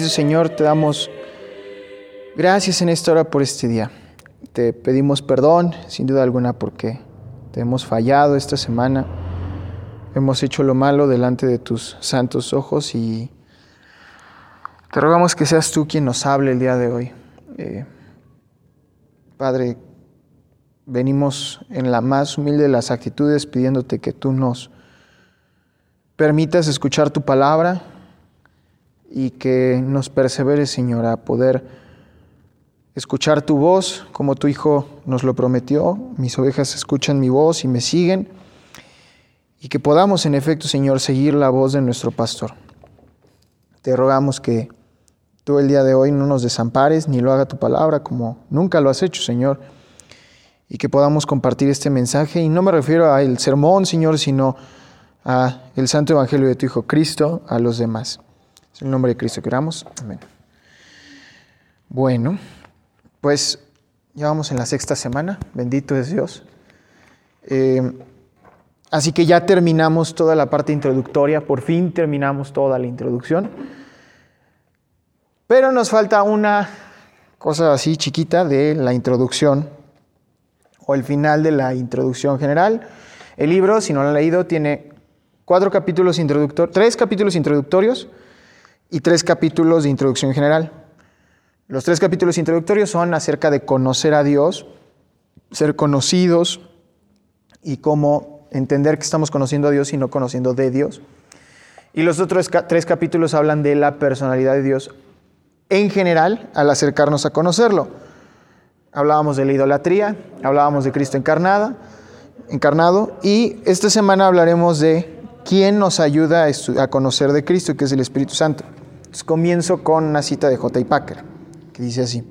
Señor, te damos gracias en esta hora por este día. Te pedimos perdón, sin duda alguna, porque te hemos fallado esta semana. Hemos hecho lo malo delante de tus santos ojos y te rogamos que seas tú quien nos hable el día de hoy. Eh, Padre, venimos en la más humilde de las actitudes pidiéndote que tú nos permitas escuchar tu palabra y que nos perseveres, Señor, a poder escuchar tu voz como tu Hijo nos lo prometió. Mis ovejas escuchan mi voz y me siguen. Y que podamos, en efecto, Señor, seguir la voz de nuestro pastor. Te rogamos que tú el día de hoy no nos desampares ni lo haga tu palabra como nunca lo has hecho, Señor. Y que podamos compartir este mensaje. Y no me refiero al sermón, Señor, sino a el santo evangelio de tu Hijo Cristo a los demás. En el nombre de Cristo que oramos. Amén. Bueno, pues ya vamos en la sexta semana. Bendito es Dios. Eh, así que ya terminamos toda la parte introductoria. Por fin terminamos toda la introducción. Pero nos falta una cosa así chiquita de la introducción o el final de la introducción general. El libro, si no lo han leído, tiene cuatro capítulos introductorios, tres capítulos introductorios y tres capítulos de introducción general. Los tres capítulos introductorios son acerca de conocer a Dios, ser conocidos y cómo entender que estamos conociendo a Dios y no conociendo de Dios. Y los otros tres capítulos hablan de la personalidad de Dios en general al acercarnos a conocerlo. Hablábamos de la idolatría, hablábamos de Cristo encarnada, encarnado y esta semana hablaremos de quién nos ayuda a, conocer de Cristo, que es el Espíritu Santo comienzo con una cita de J. Packer, que dice así.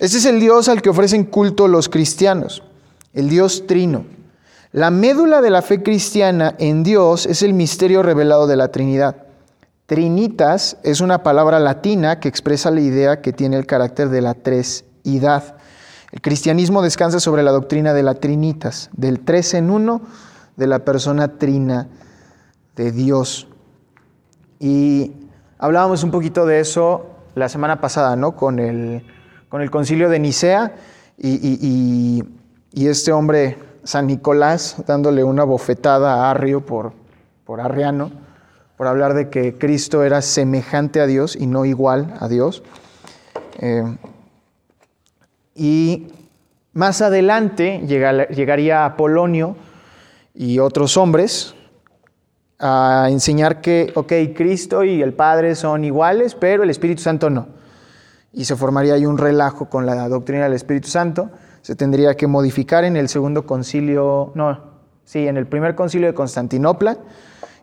Este es el Dios al que ofrecen culto los cristianos, el Dios trino. La médula de la fe cristiana en Dios es el misterio revelado de la Trinidad. Trinitas es una palabra latina que expresa la idea que tiene el carácter de la tresidad. El cristianismo descansa sobre la doctrina de la Trinitas, del tres en uno de la persona trina de Dios. Y Hablábamos un poquito de eso la semana pasada, ¿no? Con el, con el concilio de Nicea y, este hombre, San Nicolás, dándole una bofetada a Arrio por, por Arriano, por hablar de que Cristo era semejante a Dios y no igual a Dios. Eh, y más adelante llegaría Apolonio y otros hombres a enseñar que, ok, Cristo y el Padre son iguales, pero el Espíritu Santo no. Y se formaría ahí un relajo con la doctrina del Espíritu Santo. Se tendría que modificar en el segundo concilio, no, sí, en el primer concilio de Constantinopla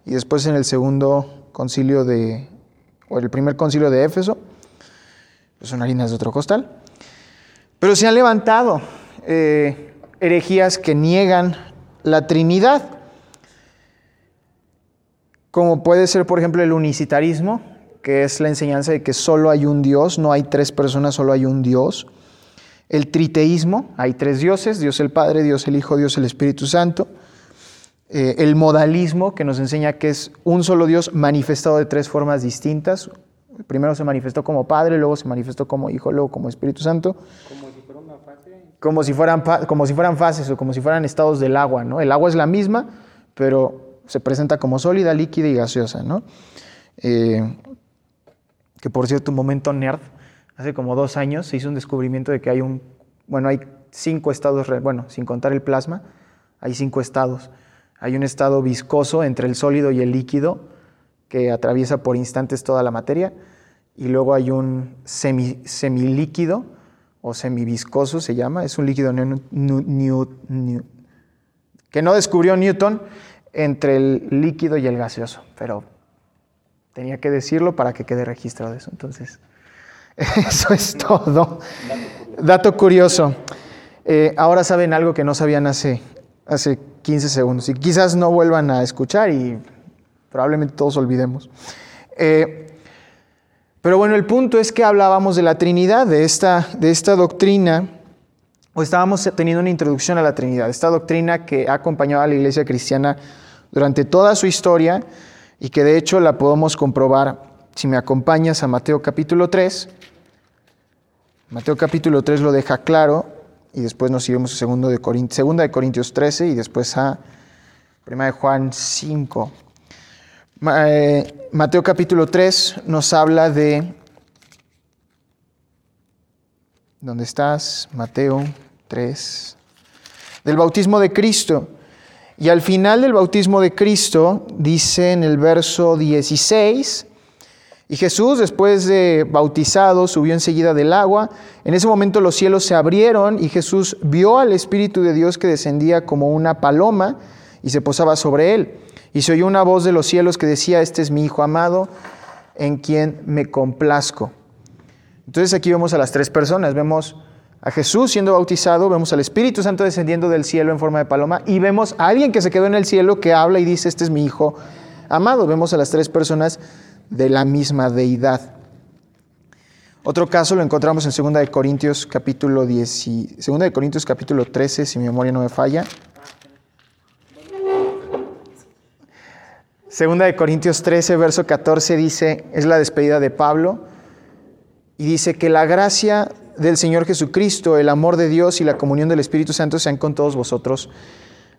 y después en el segundo concilio de, o el primer concilio de Éfeso. Pues son harinas de otro costal. Pero se han levantado eh, herejías que niegan la Trinidad como puede ser, por ejemplo, el unicitarismo, que es la enseñanza de que solo hay un Dios, no hay tres personas, solo hay un Dios. El triteísmo, hay tres dioses, Dios el Padre, Dios el Hijo, Dios el Espíritu Santo. Eh, el modalismo, que nos enseña que es un solo Dios manifestado de tres formas distintas. Primero se manifestó como Padre, luego se manifestó como Hijo, luego como Espíritu Santo. Como si fuera una fase. Como si fueran, como si fueran fases o como si fueran estados del agua, ¿no? El agua es la misma, pero se presenta como sólida, líquida y gaseosa, ¿no? Eh, que por cierto, un momento nerd, hace como dos años se hizo un descubrimiento de que hay un, bueno, hay cinco estados, bueno, sin contar el plasma, hay cinco estados. Hay un estado viscoso entre el sólido y el líquido que atraviesa por instantes toda la materia, y luego hay un semi, semilíquido o semiviscoso se llama, es un líquido que no descubrió Newton, entre el líquido y el gaseoso, pero tenía que decirlo para que quede registrado eso. Entonces, eso es todo. Dato curioso. Eh, ahora saben algo que no sabían hace, hace 15 segundos y quizás no vuelvan a escuchar y probablemente todos olvidemos. Eh, pero bueno, el punto es que hablábamos de la Trinidad, de esta, de esta doctrina, o estábamos teniendo una introducción a la Trinidad, esta doctrina que ha acompañado a la iglesia cristiana durante toda su historia y que de hecho la podemos comprobar si me acompañas a Mateo capítulo 3. Mateo capítulo 3 lo deja claro y después nos iremos a segundo de Corintios, segunda de Corintios 13 y después a Primera de Juan 5. Eh, Mateo capítulo 3 nos habla de... ¿Dónde estás? Mateo 3. Del bautismo de Cristo. Y al final del bautismo de Cristo, dice en el verso 16, y Jesús, después de bautizado, subió enseguida del agua. En ese momento los cielos se abrieron y Jesús vio al Espíritu de Dios que descendía como una paloma y se posaba sobre él. Y se oyó una voz de los cielos que decía, este es mi Hijo amado, en quien me complazco. Entonces aquí vemos a las tres personas. Vemos a Jesús siendo bautizado, vemos al Espíritu Santo descendiendo del cielo en forma de paloma y vemos a alguien que se quedó en el cielo que habla y dice, este es mi Hijo amado. Vemos a las tres personas de la misma deidad. Otro caso lo encontramos en 2 de Corintios capítulo 10, 2 de Corintios capítulo 13, si mi memoria no me falla. 2 de Corintios 13, verso 14 dice, es la despedida de Pablo, y dice que la gracia del Señor Jesucristo, el amor de Dios y la comunión del Espíritu Santo sean con todos vosotros.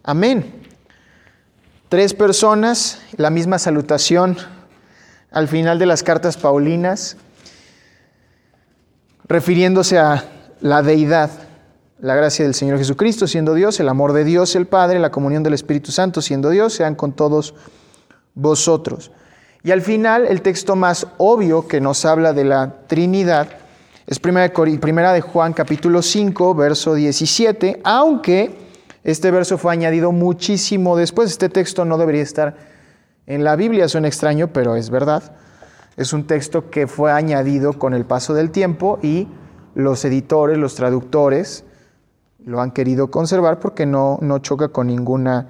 Amén. Tres personas, la misma salutación al final de las cartas paulinas, refiriéndose a la deidad, la gracia del Señor Jesucristo siendo Dios, el amor de Dios el Padre, la comunión del Espíritu Santo siendo Dios, sean con todos vosotros. Y al final, el texto más obvio que nos habla de la Trinidad es primera de Juan capítulo 5, verso 17, aunque este verso fue añadido muchísimo después, este texto no debería estar en la Biblia suena extraño, pero es verdad. Es un texto que fue añadido con el paso del tiempo y los editores, los traductores, lo han querido conservar porque no, no choca con ninguna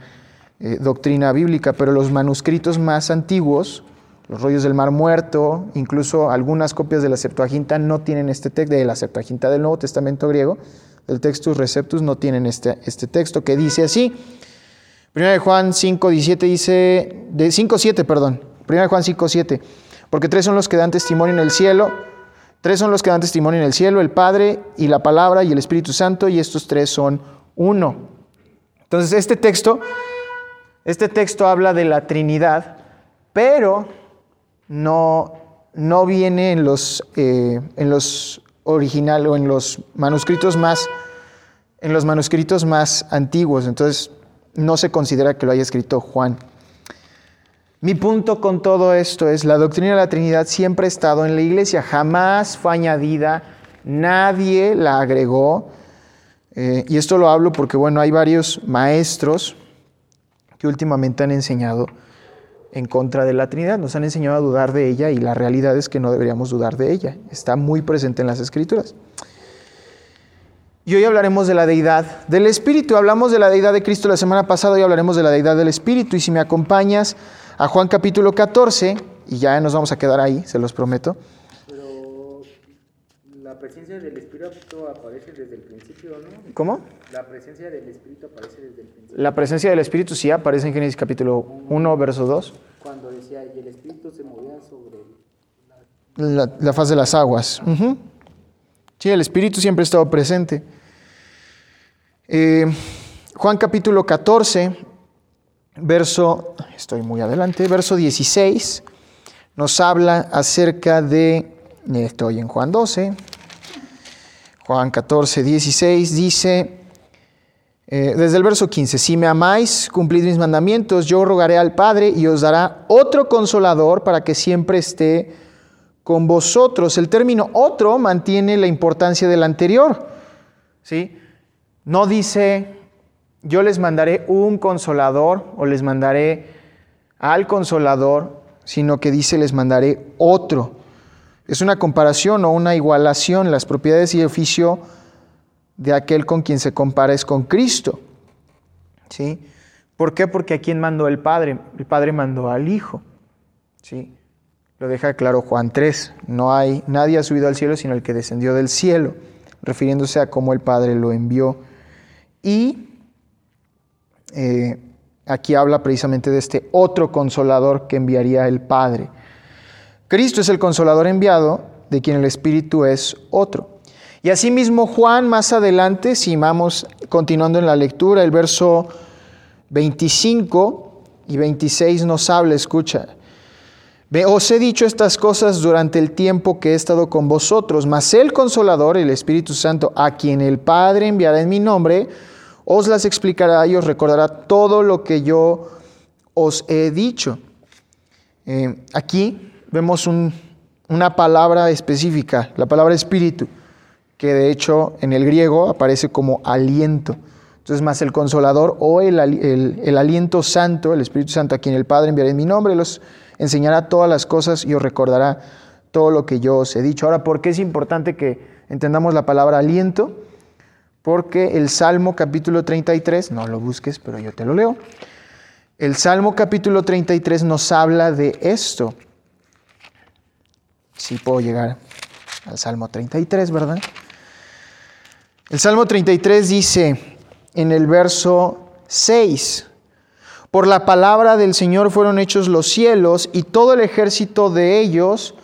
eh, doctrina bíblica, pero los manuscritos más antiguos, los rollos del Mar Muerto, incluso algunas copias de la Septuaginta no tienen este texto, de la Septuaginta del Nuevo Testamento griego, del Textus Receptus, no tienen este, este texto que dice así. Primera de Juan 5, 17 dice, de 5, 7, perdón. Primera de Juan 5, 7. Porque tres son los que dan testimonio en el cielo. Tres son los que dan testimonio en el cielo, el Padre y la Palabra y el Espíritu Santo, y estos tres son uno. Entonces, este texto, este texto habla de la Trinidad, pero no, no viene en los, eh, en los originales o en los manuscritos más, en los manuscritos más antiguos. Entonces, no se considera que lo haya escrito Juan. Mi punto con todo esto es, la doctrina de la Trinidad siempre ha estado en la iglesia, jamás fue añadida, nadie la agregó. Eh, y esto lo hablo porque, bueno, hay varios maestros que últimamente han enseñado en contra de la Trinidad, nos han enseñado a dudar de ella y la realidad es que no deberíamos dudar de ella, está muy presente en las escrituras. Y hoy hablaremos de la deidad del Espíritu. Hablamos de la deidad de Cristo la semana pasada y hablaremos de la deidad del Espíritu. Y si me acompañas a Juan capítulo 14, y ya nos vamos a quedar ahí, se los prometo. La presencia del Espíritu aparece desde el principio, ¿no? ¿Cómo? La presencia del Espíritu aparece desde el principio. La presencia del Espíritu sí aparece en Génesis capítulo 1, verso 2. Cuando decía, y el Espíritu se movía sobre la, la faz de las aguas. Sí, el Espíritu siempre ha estado presente. Eh, Juan capítulo 14, verso, estoy muy adelante, verso 16, nos habla acerca de, estoy en Juan 12, Juan 14, 16, dice, eh, desde el verso 15, si me amáis, cumplid mis mandamientos, yo rogaré al Padre y os dará otro consolador para que siempre esté con vosotros. El término otro mantiene la importancia del anterior. ¿sí? No dice, yo les mandaré un consolador o les mandaré al consolador, sino que dice, les mandaré otro. Es una comparación o una igualación. Las propiedades y oficio de aquel con quien se compara es con Cristo. ¿Sí? ¿Por qué? Porque a quién mandó el Padre. El Padre mandó al Hijo. ¿Sí? Lo deja claro Juan 3. No hay, nadie ha subido al cielo sino el que descendió del cielo, refiriéndose a cómo el Padre lo envió y eh, aquí habla precisamente de este otro consolador que enviaría el Padre. Cristo es el consolador enviado, de quien el Espíritu es otro. Y asimismo Juan más adelante, si vamos continuando en la lectura, el verso 25 y 26 nos habla, escucha. Os he dicho estas cosas durante el tiempo que he estado con vosotros, mas el consolador, el Espíritu Santo, a quien el Padre enviará en mi nombre, os las explicará y os recordará todo lo que yo os he dicho. Eh, aquí vemos una palabra específica, la palabra espíritu que de hecho en el griego aparece como aliento. Entonces, más el consolador o el, aliento santo, el Espíritu Santo, a quien el Padre enviará en mi nombre, los enseñará todas las cosas y os recordará todo lo que yo os he dicho. Ahora, ¿por qué es importante que entendamos la palabra aliento? Porque el Salmo capítulo 33, no lo busques, pero yo te lo leo. El Salmo capítulo 33 nos habla de esto. Si puedo llegar al Salmo 33, ¿verdad? El Salmo 33 dice en el verso 6, por la palabra del Señor fueron hechos los cielos y todo el ejército de ellos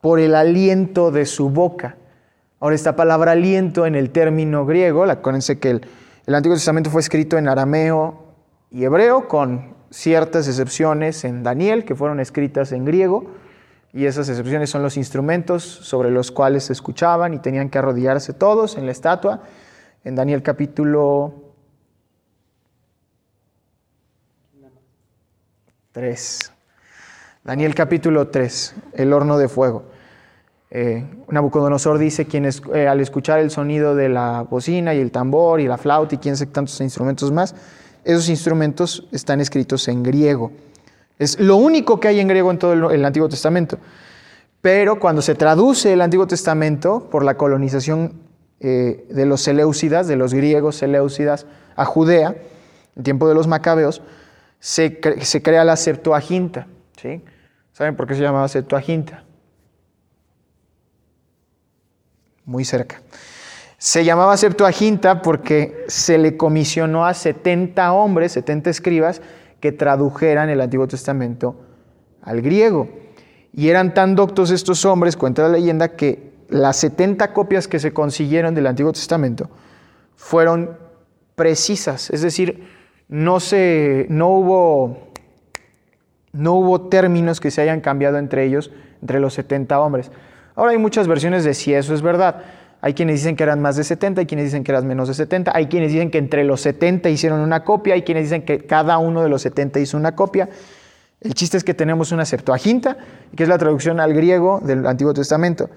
por el aliento de su boca. Ahora esta palabra aliento en el término griego, acuérdense que el, el Antiguo Testamento fue escrito en arameo y hebreo, con ciertas excepciones en Daniel, que fueron escritas en griego, y esas excepciones son los instrumentos sobre los cuales se escuchaban y tenían que arrodillarse todos en la estatua. En Daniel capítulo 3. Daniel capítulo 3, el horno de fuego. Eh, Nabucodonosor dice, quienes eh, al escuchar el sonido de la bocina y el tambor y la flauta y quién sé tantos instrumentos más, esos instrumentos están escritos en griego. Es lo único que hay en griego en todo el, Antiguo Testamento. Pero cuando se traduce el Antiguo Testamento por la colonización eh, de los Seleucidas, de los griegos Seleucidas, a Judea, en tiempo de los Macabeos, se, crea la Septuaginta. ¿sí? ¿Saben por qué se llamaba Septuaginta? Muy cerca. Se llamaba Septuaginta porque se le comisionó a 70 hombres, 70 escribas, que tradujeran el Antiguo Testamento al griego. Y eran tan doctos estos hombres, cuenta la leyenda, que las 70 copias que se consiguieron del Antiguo Testamento fueron precisas, es decir, no, se, no, hubo, no hubo términos que se hayan cambiado entre ellos, entre los 70 hombres. Ahora hay muchas versiones de si eso es verdad. Hay quienes dicen que eran más de 70, hay quienes dicen que eran menos de 70, hay quienes dicen que entre los 70 hicieron una copia, hay quienes dicen que cada uno de los 70 hizo una copia. El chiste es que tenemos una Septuaginta, que es la traducción al griego del Antiguo Testamento.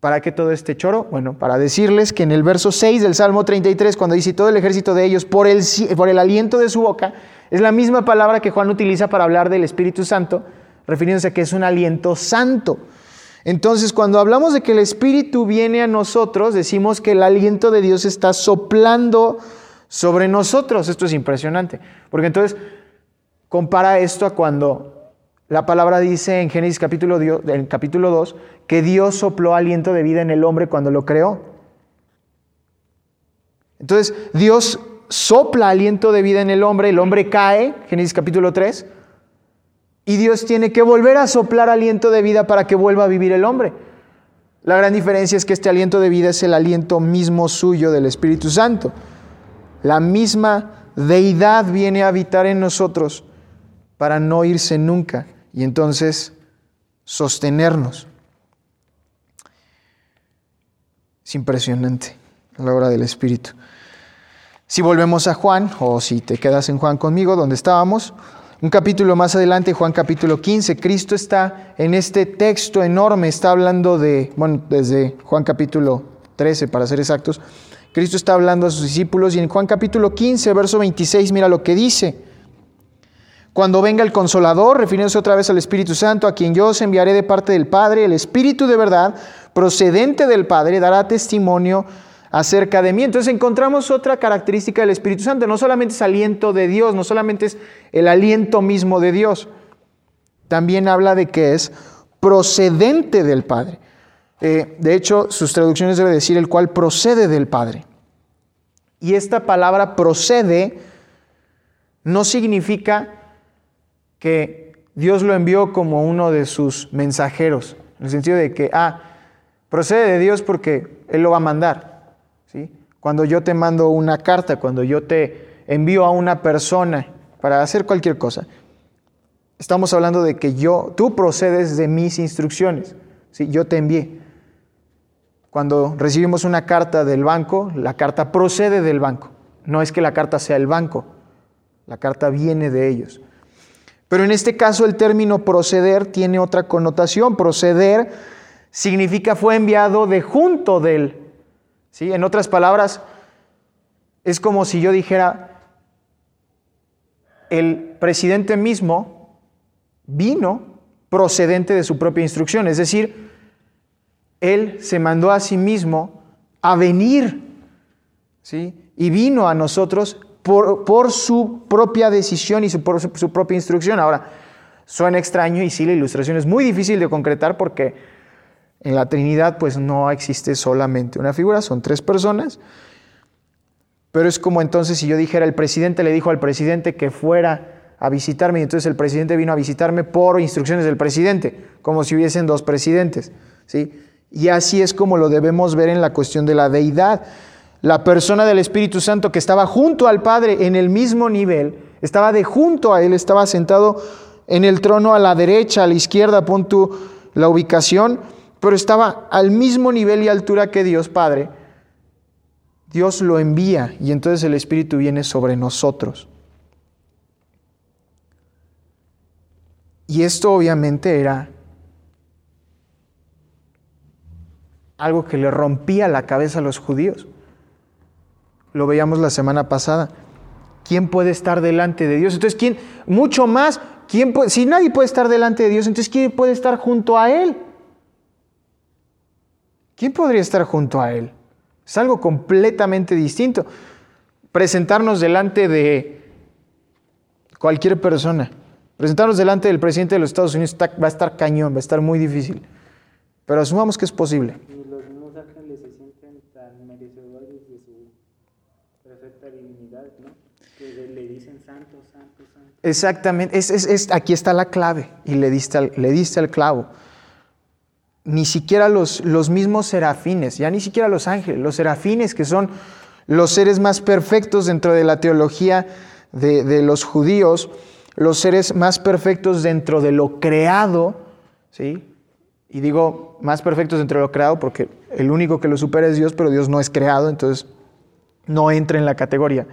¿Para qué todo este choro? Bueno, para decirles que en el verso 6 del Salmo 33, cuando dice todo el ejército de ellos por el, por el aliento de su boca, es la misma palabra que Juan utiliza para hablar del Espíritu Santo, refiriéndose a que es un aliento santo. Entonces, cuando hablamos de que el Espíritu viene a nosotros, decimos que el aliento de Dios está soplando sobre nosotros. Esto es impresionante, porque entonces compara esto a cuando la palabra dice en Génesis capítulo, en capítulo 2 que Dios sopló aliento de vida en el hombre cuando lo creó. Entonces, Dios sopla aliento de vida en el hombre, el hombre cae, Génesis capítulo 3, y Dios tiene que volver a soplar aliento de vida para que vuelva a vivir el hombre. La gran diferencia es que este aliento de vida es el aliento mismo suyo del Espíritu Santo. La misma deidad viene a habitar en nosotros para no irse nunca y entonces sostenernos. Es impresionante la obra del Espíritu. Si volvemos a Juan, o si te quedas en Juan conmigo, donde estábamos, un capítulo más adelante, Juan capítulo 15, Cristo está en este texto enorme, está hablando de, bueno, desde Juan capítulo 13 para ser exactos, Cristo está hablando a sus discípulos y en Juan capítulo 15, verso 26, mira lo que dice. Cuando venga el consolador, refiriéndose otra vez al Espíritu Santo, a quien yo os enviaré de parte del Padre, el Espíritu de verdad, procedente del Padre, dará testimonio acerca de mí. Entonces encontramos otra característica del Espíritu Santo. No solamente es aliento de Dios, no solamente es el aliento mismo de Dios. También habla de que es procedente del Padre. Eh, de hecho, sus traducciones deben decir el cual procede del Padre. Y esta palabra procede no significa que Dios lo envió como uno de sus mensajeros, en el sentido de que, ah, procede de Dios porque Él lo va a mandar. ¿Sí? Cuando yo te mando una carta, cuando yo te envío a una persona para hacer cualquier cosa, estamos hablando de que yo, tú procedes de mis instrucciones, ¿sí? yo te envié. Cuando recibimos una carta del banco, la carta procede del banco. No es que la carta sea el banco, la carta viene de ellos. Pero en este caso el término proceder tiene otra connotación. Proceder significa fue enviado de junto de él. ¿Sí? En otras palabras, es como si yo dijera, el presidente mismo vino procedente de su propia instrucción. Es decir, él se mandó a sí mismo a venir. ¿sí? Y vino a nosotros por, su propia decisión y por su, propia instrucción. Ahora, suena extraño y sí, la ilustración es muy difícil de concretar porque en la Trinidad pues no existe solamente una figura, son tres personas. Pero es como entonces si yo dijera, el presidente le dijo al presidente que fuera a visitarme y entonces el presidente vino a visitarme por instrucciones del presidente, como si hubiesen dos presidentes. ¿sí? Y así es como lo debemos ver en la cuestión de la deidad la persona del Espíritu Santo que estaba junto al Padre en el mismo nivel, estaba de junto a Él, estaba sentado en el trono a la derecha, a la izquierda, pon la ubicación, pero estaba al mismo nivel y altura que Dios Padre. Dios lo envía y entonces el Espíritu viene sobre nosotros. Y esto obviamente era algo que le rompía la cabeza a los judíos. Lo veíamos la semana pasada. ¿Quién puede estar delante de Dios? Entonces, ¿quién? Mucho más. ¿quién puede, si nadie puede estar delante de Dios, entonces ¿quién puede estar junto a Él? ¿Quién podría estar junto a Él? Es algo completamente distinto. Presentarnos delante de cualquier persona. Presentarnos delante del presidente de los Estados Unidos va a estar cañón, va a estar muy difícil. Pero asumamos que es posible. Exactamente, es, aquí está la clave y le diste, le diste el clavo. Ni siquiera los, los mismos serafines, ya ni siquiera los ángeles, los serafines que son los seres más perfectos dentro de la teología de, de, los judíos, los seres más perfectos dentro de lo creado, ¿sí? Y digo más perfectos dentro de lo creado porque el único que lo supera es Dios, pero Dios no es creado, entonces no entra en la categoría.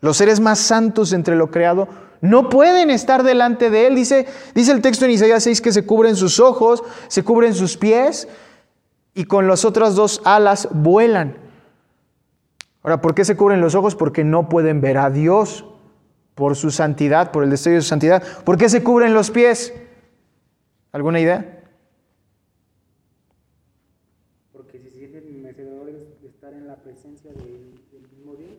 Los seres más santos entre lo creado no pueden estar delante de Él. Dice, dice el texto en Isaías 6 que se cubren sus ojos, se cubren sus pies y con las otras dos alas vuelan. Ahora, ¿por qué se cubren los ojos? Porque no pueden ver a Dios por su santidad, por el destello de su santidad. ¿Por qué se cubren los pies? ¿Alguna idea? Porque si se sienten merecedores de estar en la presencia del mismo Dios.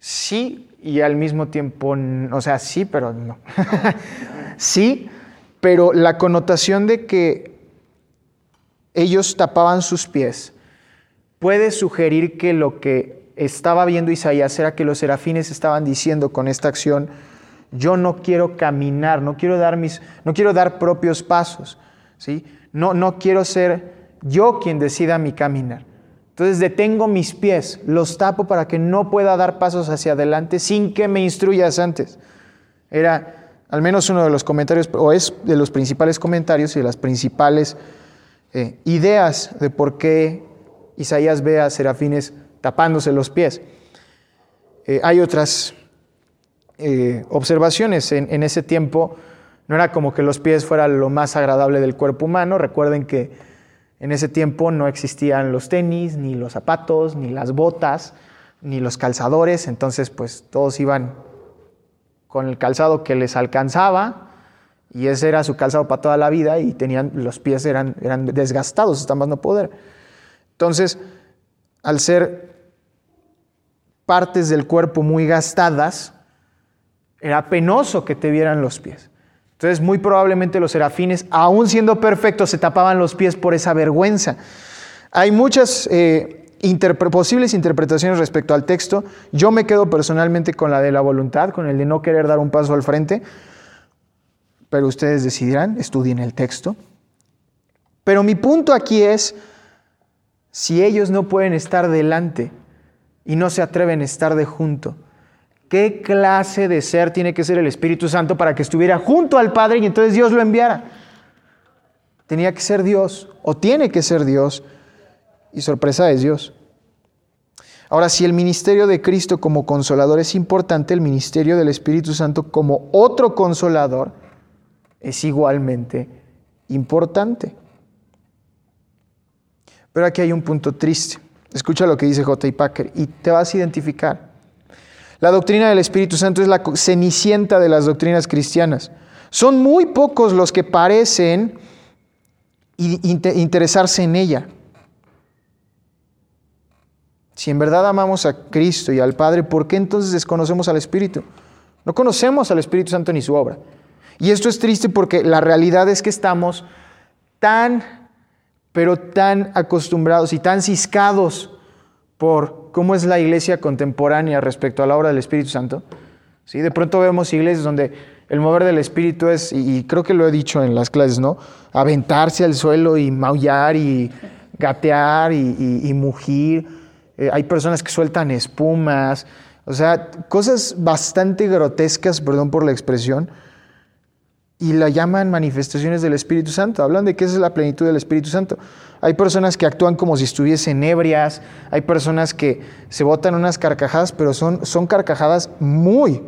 Sí, y al mismo tiempo, o sea, sí, pero no. sí, pero la connotación de que ellos tapaban sus pies puede sugerir que lo que estaba viendo Isaías era que los serafines estaban diciendo con esta acción, yo no quiero caminar, no quiero dar mis no quiero dar propios pasos, ¿sí? No no quiero ser yo quien decida mi caminar. Entonces detengo mis pies, los tapo para que no pueda dar pasos hacia adelante sin que me instruyas antes. Era al menos uno de los comentarios, o es de los principales comentarios y de las principales eh, ideas de por qué Isaías ve a serafines tapándose los pies. Eh, hay otras eh, observaciones. En, en ese tiempo no era como que los pies fueran lo más agradable del cuerpo humano. Recuerden que en ese tiempo no existían los tenis, ni los zapatos, ni las botas, ni los calzadores, entonces pues todos iban con el calzado que les alcanzaba y ese era su calzado para toda la vida y tenían los pies eran, eran desgastados hasta más no poder. Entonces, al ser partes del cuerpo muy gastadas, era penoso que te vieran los pies. Entonces, muy probablemente los serafines, aún siendo perfectos, se tapaban los pies por esa vergüenza. Hay muchas eh, posibles interpretaciones respecto al texto. Yo me quedo personalmente con la de la voluntad, con el de no querer dar un paso al frente. pero ustedes decidirán, estudien el texto. Pero mi punto aquí es, si ellos no pueden estar delante y no se atreven a estar de junto, ¿qué clase de ser tiene que ser el Espíritu Santo para que estuviera junto al Padre y entonces Dios lo enviara? Tenía que ser Dios, o tiene que ser Dios, y sorpresa es Dios. Ahora, si el ministerio de Cristo como consolador es importante, el ministerio del Espíritu Santo como otro consolador es igualmente importante. Pero aquí hay un punto triste. Escucha lo que dice J. Packer y te vas a identificar. La doctrina del Espíritu Santo es la cenicienta de las doctrinas cristianas. Son muy pocos los que parecen interesarse en ella. Si en verdad amamos a Cristo y al Padre, ¿por qué entonces desconocemos al Espíritu? No conocemos al Espíritu Santo ni su obra. Y esto es triste porque la realidad es que estamos tan, pero tan acostumbrados y tan ciscados por cómo es la iglesia contemporánea respecto a la obra del Espíritu Santo. ¿Sí? De pronto vemos iglesias donde el mover del Espíritu es, y creo que lo he dicho en las clases, ¿no? Aventarse al suelo y maullar y gatear y mugir. Eh, hay personas que sueltan espumas, o sea, cosas bastante grotescas, perdón por la expresión, y la llaman manifestaciones del Espíritu Santo. Hablan de que esa es la plenitud del Espíritu Santo. Hay personas que actúan como si estuviesen ebrias, hay personas que se botan unas carcajadas, pero son, son carcajadas muy,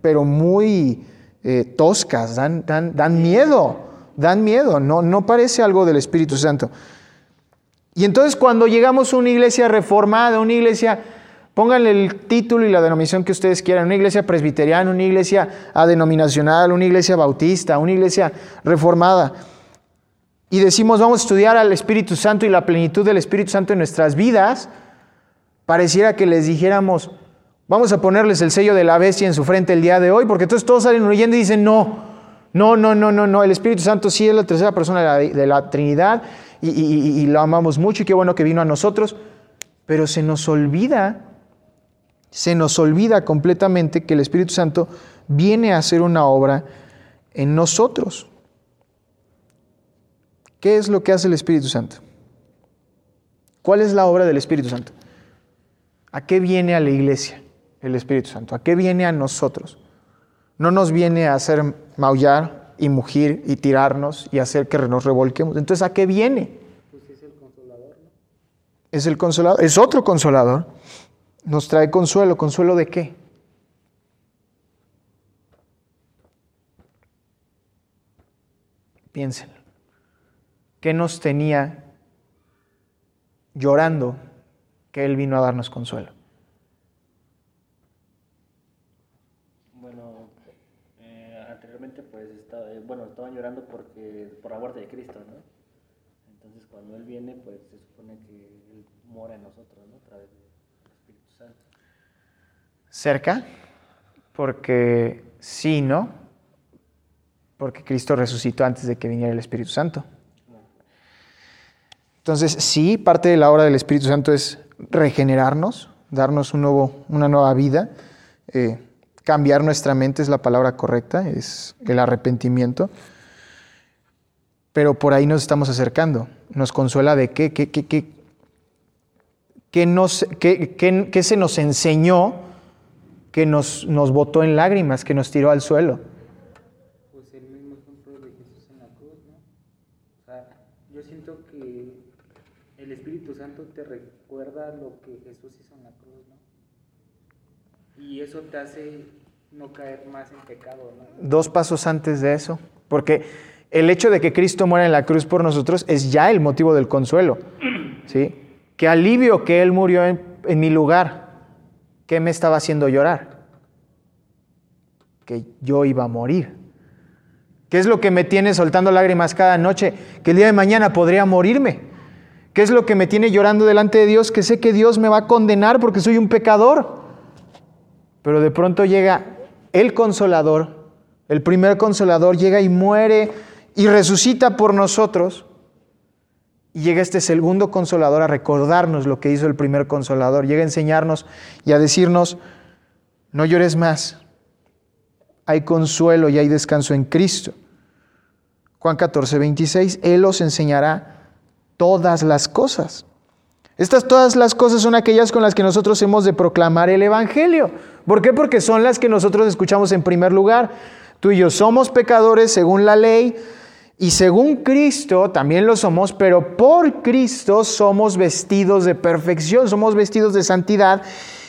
pero muy eh, toscas, dan, dan, dan, miedo, dan miedo, no, no parece algo del Espíritu Santo. Y entonces cuando llegamos a una iglesia reformada, una iglesia, pónganle el título y la denominación que ustedes quieran, una iglesia presbiteriana, una iglesia adenominacional, una iglesia bautista, una iglesia reformada, y decimos vamos a estudiar al Espíritu Santo y la plenitud del Espíritu Santo en nuestras vidas, pareciera que les dijéramos, vamos a ponerles el sello de la bestia en su frente el día de hoy, porque entonces todos salen huyendo y dicen, no, no, no, no, no, no, el Espíritu Santo sí es la tercera persona de la, de la Trinidad y, lo amamos mucho y qué bueno que vino a nosotros, pero se nos olvida, se nos olvida completamente que el Espíritu Santo viene a hacer una obra en nosotros. ¿Qué es lo que hace el Espíritu Santo? ¿Cuál es la obra del Espíritu Santo? ¿A qué viene a la iglesia el Espíritu Santo? ¿A qué viene a nosotros? No nos viene a hacer maullar, y mugir y tirarnos y hacer que nos revolquemos. Entonces, ¿a qué viene? Pues es el consolador, ¿no? Es el consolador, es otro consolador. Nos trae consuelo. ¿Consuelo de qué? Piensen. ¿Qué nos tenía llorando que Él vino a darnos consuelo? bueno, estaban llorando porque, por la muerte de Cristo, ¿no? Entonces cuando Él viene, pues se supone que Él mora en nosotros, ¿no? A través del Espíritu Santo. Cerca, porque sí, ¿no? Porque Cristo resucitó antes de que viniera el Espíritu Santo. Entonces, sí, parte de la obra del Espíritu Santo es regenerarnos, darnos un nuevo, una nueva vida. Eh, cambiar nuestra mente es la palabra correcta, es el arrepentimiento. Pero por ahí nos estamos acercando. Nos consuela de qué, qué, qué, qué, qué, nos, se nos enseñó que nos, nos botó en lágrimas, que nos tiró al suelo. Pues el mismo ejemplo de Jesús en la cruz, ¿no? O sea, yo siento que el Espíritu Santo te recuerda lo que Jesús hizo en la cruz, ¿no? Y eso te hace no caer más en pecado. Dos pasos antes de eso, porque el hecho de que Cristo muera en la cruz por nosotros es ya el motivo del consuelo. ¿sí? Qué alivio que Él murió en, en mi lugar. ¿Qué me estaba haciendo llorar? Que yo iba a morir. ¿Qué es lo que me tiene soltando lágrimas cada noche? Que el día de mañana podría morirme. ¿Qué es lo que me tiene llorando delante de Dios? Que sé que Dios me va a condenar porque soy un pecador. Pero de pronto llega el consolador, el primer consolador, llega y muere y resucita por nosotros. Y llega este segundo consolador a recordarnos lo que hizo el primer consolador. Llega a enseñarnos y a decirnos, no llores más, hay consuelo y hay descanso en Cristo. Juan 14, 26, Él os enseñará todas las cosas. Estas todas las cosas son aquellas con las que nosotros hemos de proclamar el Evangelio. ¿Por qué? Porque son las que nosotros escuchamos en primer lugar. Tú y yo somos pecadores según la ley y según Cristo también lo somos, pero por Cristo somos vestidos de perfección, somos vestidos de santidad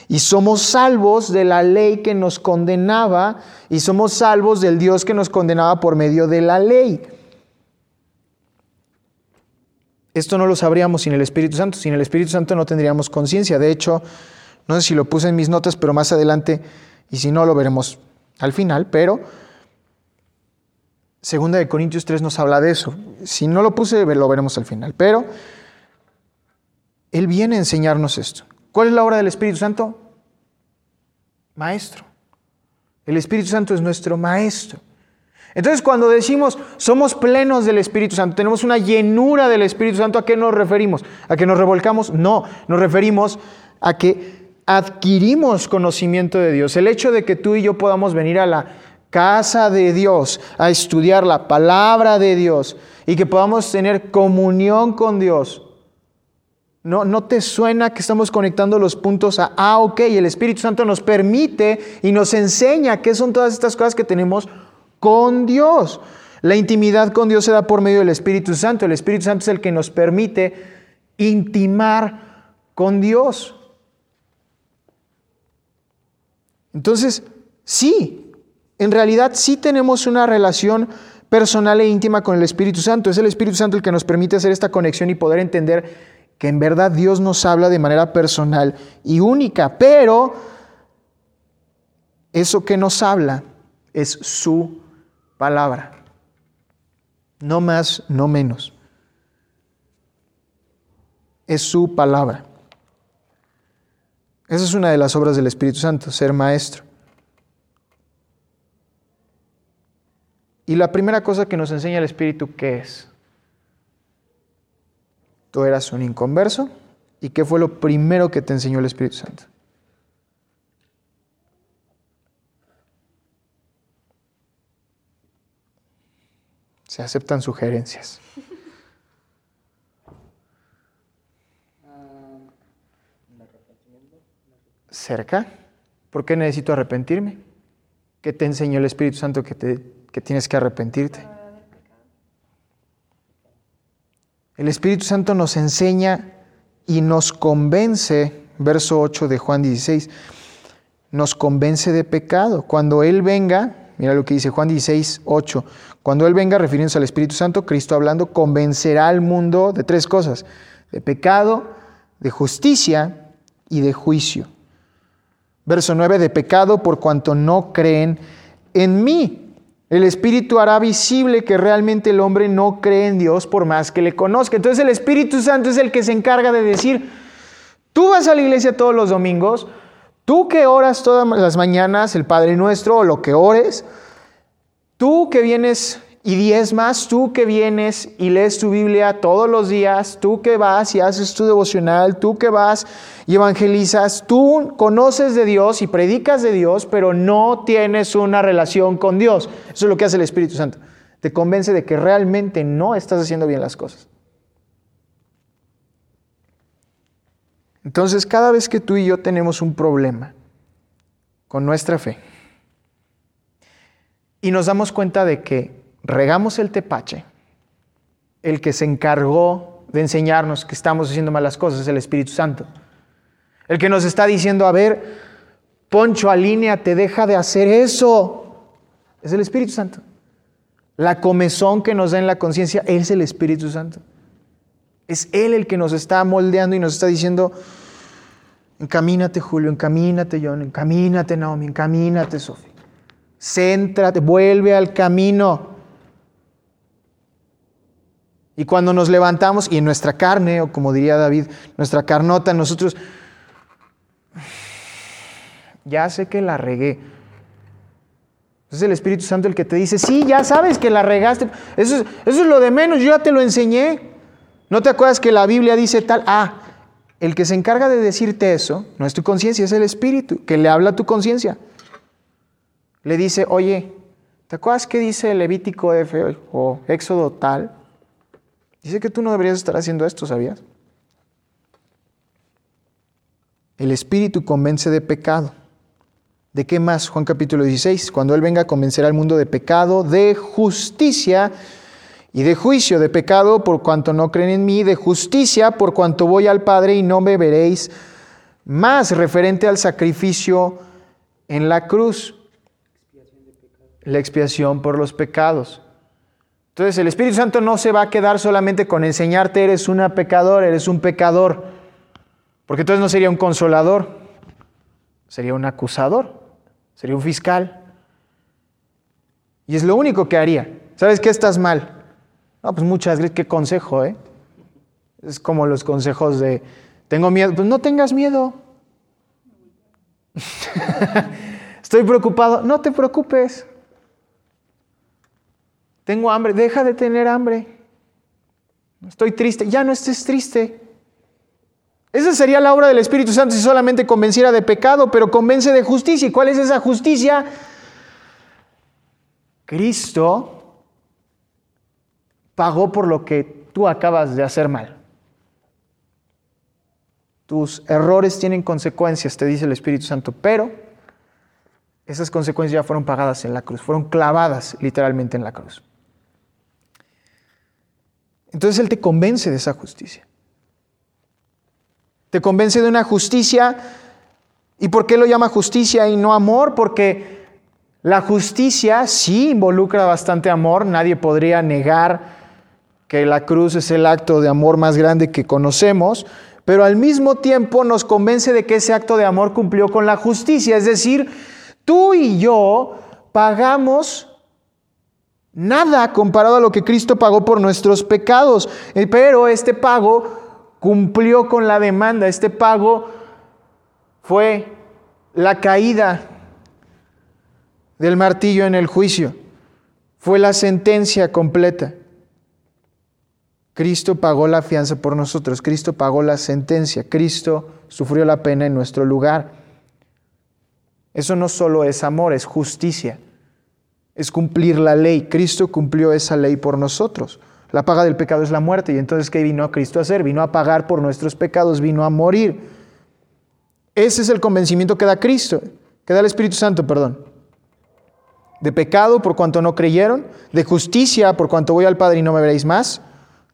y somos salvos de la ley que nos condenaba y somos salvos del Dios que nos condenaba por medio de la ley. Esto no lo sabríamos sin el Espíritu Santo. Sin el Espíritu Santo no tendríamos conciencia. De hecho, no sé si lo puse en mis notas, pero más adelante, y si no, lo veremos al final, pero Segunda de Corintios 3 nos habla de eso. Si no lo puse, lo veremos al final. Pero Él viene a enseñarnos esto. ¿Cuál es la obra del Espíritu Santo? Maestro. El Espíritu Santo es nuestro maestro. Entonces cuando decimos somos plenos del Espíritu Santo, tenemos una llenura del Espíritu Santo, ¿a qué nos referimos? ¿A que nos revolcamos? No, nos referimos a que adquirimos conocimiento de Dios. El hecho de que tú y yo podamos venir a la casa de Dios a estudiar la palabra de Dios y que podamos tener comunión con Dios. No, no te suena que estamos conectando los puntos a, ah, ok, el Espíritu Santo nos permite y nos enseña qué son todas estas cosas que tenemos con Dios. La intimidad con Dios se da por medio del Espíritu Santo. El Espíritu Santo es el que nos permite intimar con Dios. Entonces, sí, en realidad sí tenemos una relación personal e íntima con el Espíritu Santo. Es el Espíritu Santo el que nos permite hacer esta conexión y poder entender que en verdad Dios nos habla de manera personal y única, pero eso que nos habla es su palabra. No más, no menos. Es su palabra. Esa es una de las obras del Espíritu Santo, ser maestro. Y la primera cosa que nos enseña el Espíritu, ¿qué es? Tú eras un inconverso. ¿Y qué fue lo primero que te enseñó el Espíritu Santo? Se aceptan sugerencias. ¿Cerca? ¿Por qué necesito arrepentirme? ¿Qué te enseñó el Espíritu Santo que, te, que tienes que arrepentirte? El Espíritu Santo nos enseña y nos convence, verso 8 de Juan 16, nos convence de pecado. Cuando Él venga, mira lo que dice Juan 16, 8, cuando Él venga, refiriéndose al Espíritu Santo, Cristo hablando, convencerá al mundo de tres cosas, de pecado, de justicia y de juicio. Verso 9, de pecado por cuanto no creen en mí. El Espíritu hará visible que realmente el hombre no cree en Dios por más que le conozca. Entonces el Espíritu Santo es el que se encarga de decir, tú vas a la iglesia todos los domingos, tú que oras todas las mañanas el Padre Nuestro o lo que ores, Tú que vienes y diezmas, tú que vienes y lees tu Biblia todos los días, tú que vas y haces tu devocional, tú que vas y evangelizas, tú conoces de Dios y predicas de Dios, pero no tienes una relación con Dios. Eso es lo que hace el Espíritu Santo. Te convence de que realmente no estás haciendo bien las cosas. Entonces, cada vez que tú y yo tenemos un problema con nuestra fe, y nos damos cuenta de que regamos el tepache, el que se encargó de enseñarnos que estamos haciendo malas cosas es el Espíritu Santo. El que nos está diciendo, a ver, Poncho, te deja de hacer eso. Es el Espíritu Santo. La comezón que nos da en la conciencia es el Espíritu Santo. Es Él el que nos está moldeando y nos está diciendo, encamínate Julio, encamínate John, encamínate Naomi, encamínate Sofía. Céntrate, vuelve al camino. Y cuando nos levantamos, y en nuestra carne, o como diría David, nuestra carnota, nosotros, ya sé que la regué. Es el Espíritu Santo el que te dice, sí, ya sabes que la regaste. Eso es, lo de menos, yo ya te lo enseñé. ¿No te acuerdas que la Biblia dice tal? Ah, el que se encarga de decirte eso no es tu conciencia, es el Espíritu, que le habla a tu conciencia. le dice, oye, ¿te acuerdas qué dice Levítico F o Éxodo tal? Dice que tú no deberías estar haciendo esto, ¿sabías? El Espíritu convence de pecado. ¿De qué más? Juan capítulo 16. Cuando Él venga a convencer al mundo de pecado, de justicia y de juicio, de pecado por cuanto no creen en mí, de justicia por cuanto voy al Padre y no me veréis más, referente al sacrificio en la cruz, la expiación por los pecados. Entonces el Espíritu Santo no se va a quedar solamente con enseñarte eres una pecadora, eres un pecador. Porque entonces no sería un consolador, sería un acusador, sería un fiscal. Y es lo único que haría. ¿Sabes qué estás mal? No, pues muchas gracias, qué consejo, ¿eh? Es como los consejos de, tengo miedo, pues no tengas miedo. Estoy preocupado, no te preocupes. Tengo hambre, deja de tener hambre. Estoy triste, ya no estés triste. Esa sería la obra del Espíritu Santo si solamente convenciera de pecado, pero convence de justicia. ¿Y cuál es esa justicia? Cristo pagó por lo que tú acabas de hacer mal. Tus errores tienen consecuencias, te dice el Espíritu Santo, pero esas consecuencias ya fueron pagadas en la cruz, fueron clavadas literalmente en la cruz. Entonces Él te convence de esa justicia. Te convence de una justicia. ¿Y por qué lo llama justicia y no amor? Porque la justicia sí involucra bastante amor. Nadie podría negar que la cruz es el acto de amor más grande que conocemos, pero al mismo tiempo nos convence de que ese acto de amor cumplió con la justicia. Es decir, tú y yo pagamos nada comparado a lo que Cristo pagó por nuestros pecados, eh, pero este pago cumplió con la demanda. Este pago fue la caída del martillo en el juicio. Fue la sentencia completa. Cristo pagó la fianza por nosotros. Cristo pagó la sentencia. Cristo sufrió la pena en nuestro lugar. Eso no solo es amor, es justicia. Es cumplir la ley. Cristo cumplió esa ley por nosotros. La paga del pecado es la muerte. Y entonces, ¿qué vino a Cristo a hacer? Vino a pagar por nuestros pecados, vino a morir. Ese es el convencimiento que da Cristo, que da el Espíritu Santo, perdón. De pecado por cuanto no creyeron, de justicia por cuanto voy al Padre y no me veréis más,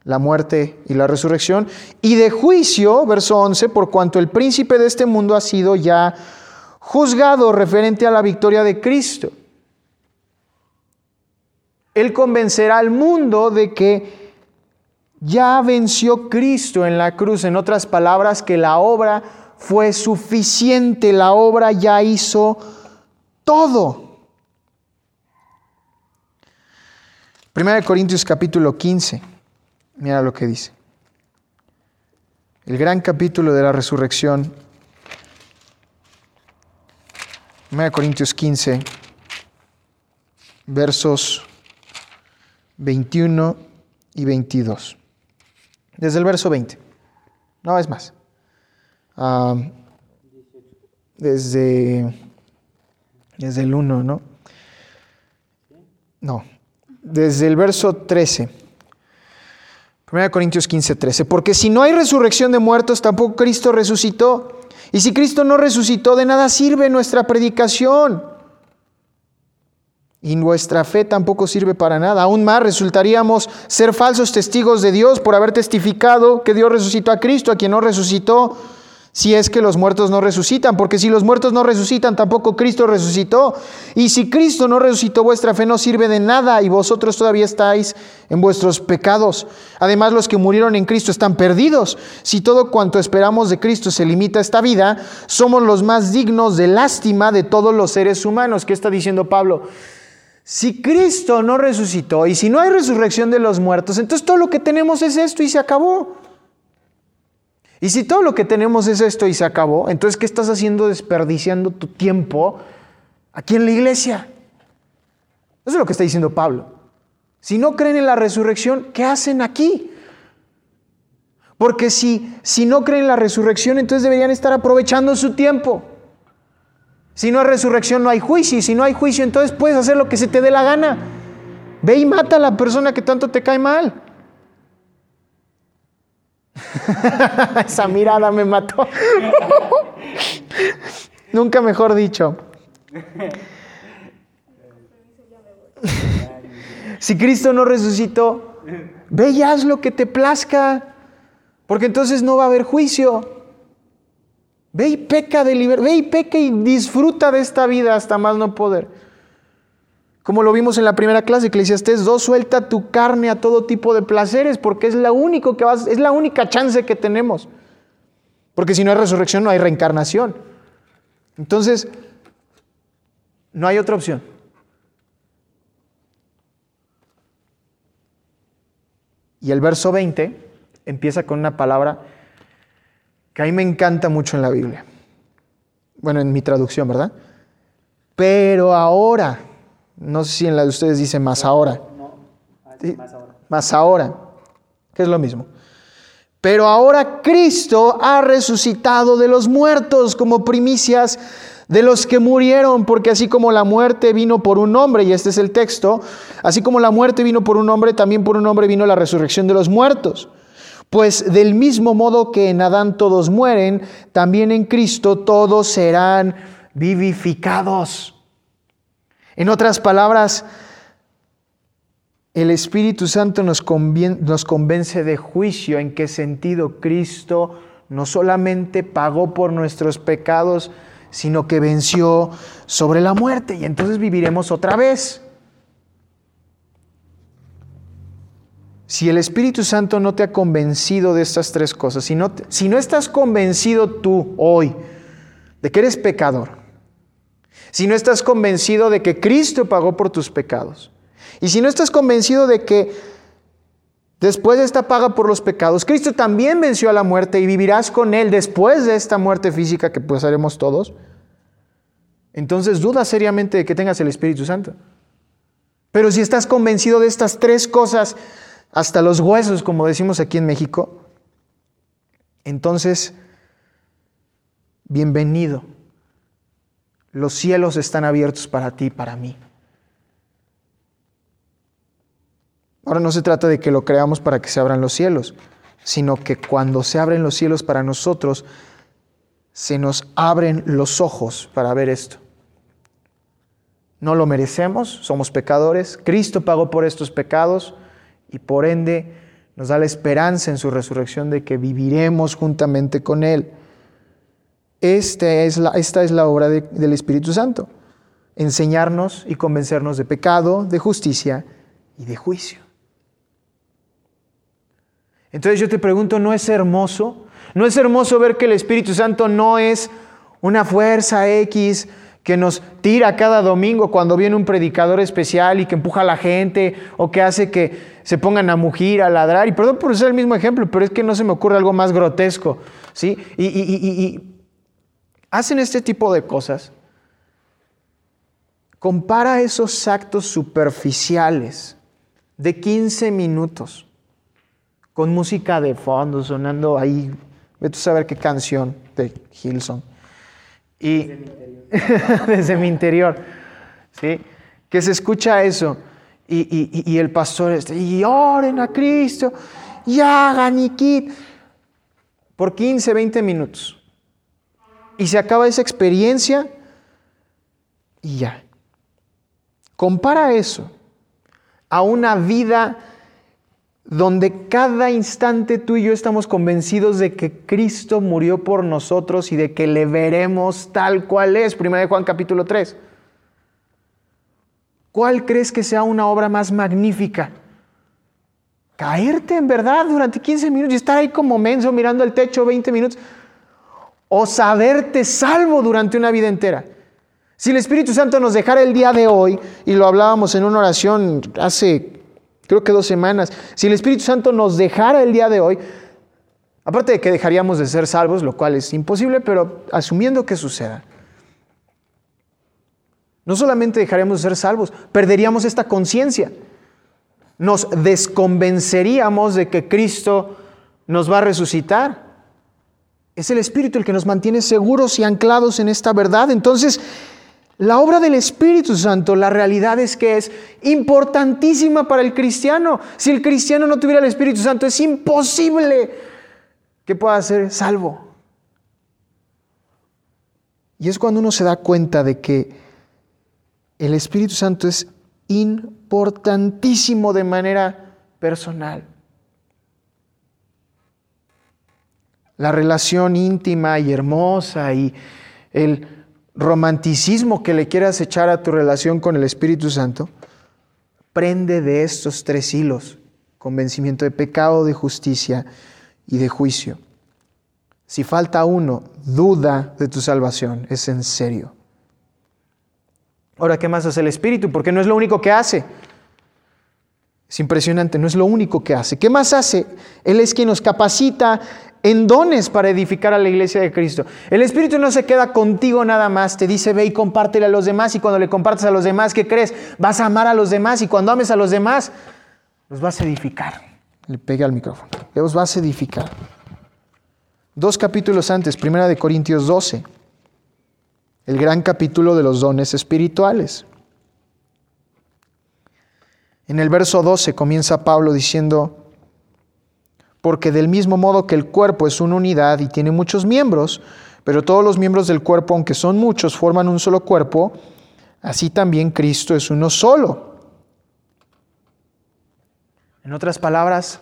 la muerte y la resurrección, y de juicio, verso 11, por cuanto el príncipe de este mundo ha sido ya juzgado referente a la victoria de Cristo. Él convencerá al mundo de que ya venció Cristo en la cruz. En otras palabras, que la obra fue suficiente, la obra ya hizo todo. 1 Corintios capítulo 15, mira lo que dice. El gran capítulo de la resurrección. 1 Corintios 15, versos 21 y 22. Desde el verso 20. No, es más. desde, desde el 1, ¿no? No. Desde el verso 13. 1 Corintios 15, 13. Porque si no hay resurrección de muertos, tampoco Cristo resucitó. Y si Cristo no resucitó, de nada sirve nuestra predicación y nuestra fe tampoco sirve para nada. Aún más resultaríamos ser falsos testigos de Dios por haber testificado que Dios resucitó a Cristo, a quien no resucitó, si es que los muertos no resucitan, porque si los muertos no resucitan, tampoco Cristo resucitó. Y si Cristo no resucitó, vuestra fe no sirve de nada y vosotros todavía estáis en vuestros pecados. Además, los que murieron en Cristo están perdidos. Si todo cuanto esperamos de Cristo se limita a esta vida, somos los más dignos de lástima de todos los seres humanos. ¿Qué está diciendo Pablo? Si Cristo no resucitó y si no hay resurrección de los muertos, entonces todo lo que tenemos es esto y se acabó. Y si todo lo que tenemos es esto y se acabó, entonces ¿qué estás haciendo desperdiciando tu tiempo aquí en la iglesia? Eso es lo que está diciendo Pablo. Si no creen en la resurrección, ¿qué hacen aquí? Porque si, si no creen en la resurrección, entonces deberían estar aprovechando su tiempo. Si no hay resurrección, no hay juicio. Y si no hay juicio, entonces puedes hacer lo que se te dé la gana. Ve y mata a la persona que tanto te cae mal. Esa mirada me mató. Nunca mejor dicho. si Cristo no resucitó, ve y haz lo que te plazca, porque entonces no va a haber juicio. Ve y peca de libertad, ve y peca y disfruta de esta vida hasta más no poder. Como lo vimos en la primera clase, Eclesiastés 2, suelta tu carne a todo tipo de placeres, porque es la, único que vas, es la única chance que tenemos. Porque si no hay resurrección, no hay reencarnación. Entonces, no hay otra opción. Y el verso 20 empieza con una palabra que a mí me encanta mucho en la Biblia. Bueno, en mi traducción, ¿verdad? Pero ahora, no sé si en la de ustedes dice más ahora. No, más ahora. Más ahora, que es lo mismo. Pero ahora Cristo ha resucitado de los muertos como primicias de los que murieron, porque así como la muerte vino por un hombre, y este es el texto, así como la muerte vino por un hombre, también por un hombre vino la resurrección de los muertos. Pues del mismo modo que en Adán todos mueren, también en Cristo todos serán vivificados. En otras palabras, el Espíritu Santo nos, convence de juicio. ¿En qué sentido? Cristo no solamente pagó por nuestros pecados, sino que venció sobre la muerte y entonces viviremos otra vez. Si el Espíritu Santo no te ha convencido de estas tres cosas, si no, si no estás convencido tú hoy de que eres pecador, si no estás convencido de que Cristo pagó por tus pecados, y si no estás convencido de que después de esta paga por los pecados, Cristo también venció a la muerte y vivirás con Él después de esta muerte física que haremos todos, entonces duda seriamente de que tengas el Espíritu Santo. Pero si estás convencido de estas tres cosas, hasta los huesos, como decimos aquí en México, entonces, bienvenido. Los cielos están abiertos para ti y para mí. Ahora no se trata de que lo creamos para que se abran los cielos, sino que cuando se abren los cielos para nosotros, se nos abren los ojos para ver esto. No lo merecemos, somos pecadores, Cristo pagó por estos pecados, y por ende nos da la esperanza en su resurrección de que viviremos juntamente con Él. Esta es la, esta es la obra del Espíritu Santo, enseñarnos y convencernos de pecado, de justicia y de juicio. Entonces yo te pregunto, ¿no es hermoso? ¿No es hermoso ver que el Espíritu Santo no es una fuerza X que nos tira cada domingo cuando viene un predicador especial y que empuja a la gente o que hace que se pongan a mugir, a ladrar. Y perdón por usar el mismo ejemplo, pero es que no se me ocurre algo más grotesco. ¿sí? Y, hacen este tipo de cosas. Compara esos actos superficiales de 15 minutos con música de fondo sonando ahí, vete a saber qué canción de Hilson. Y, desde mi interior. ¿sí? Que se escucha eso. Y, el pastor este, y oren a Cristo, y hagan y quit. Por 15, 20 minutos. Y se acaba esa experiencia y ya. Compara eso a una vida donde cada instante tú y yo estamos convencidos de que Cristo murió por nosotros y de que le veremos tal cual es. Primera de Juan capítulo 3. ¿Cuál crees que sea una obra más magnífica? Caerte en verdad durante 15 minutos y estar ahí como menso mirando el techo 20 minutos. O saberte salvo durante una vida entera. Si el Espíritu Santo nos dejara el día de hoy, y lo hablábamos en una oración hace creo que dos semanas, si el Espíritu Santo nos dejara el día de hoy, aparte de que dejaríamos de ser salvos, lo cual es imposible, pero asumiendo que suceda, no solamente dejaríamos de ser salvos, perderíamos esta conciencia. Nos desconvenceríamos de que Cristo nos va a resucitar. Es el Espíritu el que nos mantiene seguros y anclados en esta verdad. Entonces, la obra del Espíritu Santo, la realidad es que es importantísima para el cristiano. Si el cristiano no tuviera el Espíritu Santo, es imposible que pueda ser salvo. Y es cuando uno se da cuenta de que el Espíritu Santo es importantísimo de manera personal. La relación íntima y hermosa y el romanticismo que le quieras echar a tu relación con el Espíritu Santo, prende de estos tres hilos, convencimiento de pecado, de justicia y de juicio. Si falta uno, duda de tu salvación, es en serio. Ahora, ¿qué más hace el Espíritu? Porque no es lo único que hace. Es impresionante, no es lo único que hace. ¿Qué más hace? Él es quien nos capacita en dones para edificar a la iglesia de Cristo. El Espíritu no se queda contigo nada más, te dice ve y compártele a los demás y cuando le compartes a los demás, ¿qué crees? Vas a amar a los demás y cuando ames a los demás, los vas a edificar. Le pega al micrófono. Los vas a edificar. Dos capítulos antes, primera de Corintios 12, el gran capítulo de los dones espirituales. En el verso 12 comienza Pablo diciendo, porque del mismo modo que el cuerpo es una unidad y tiene muchos miembros, pero todos los miembros del cuerpo, aunque son muchos, forman un solo cuerpo, así también Cristo es uno solo. En otras palabras,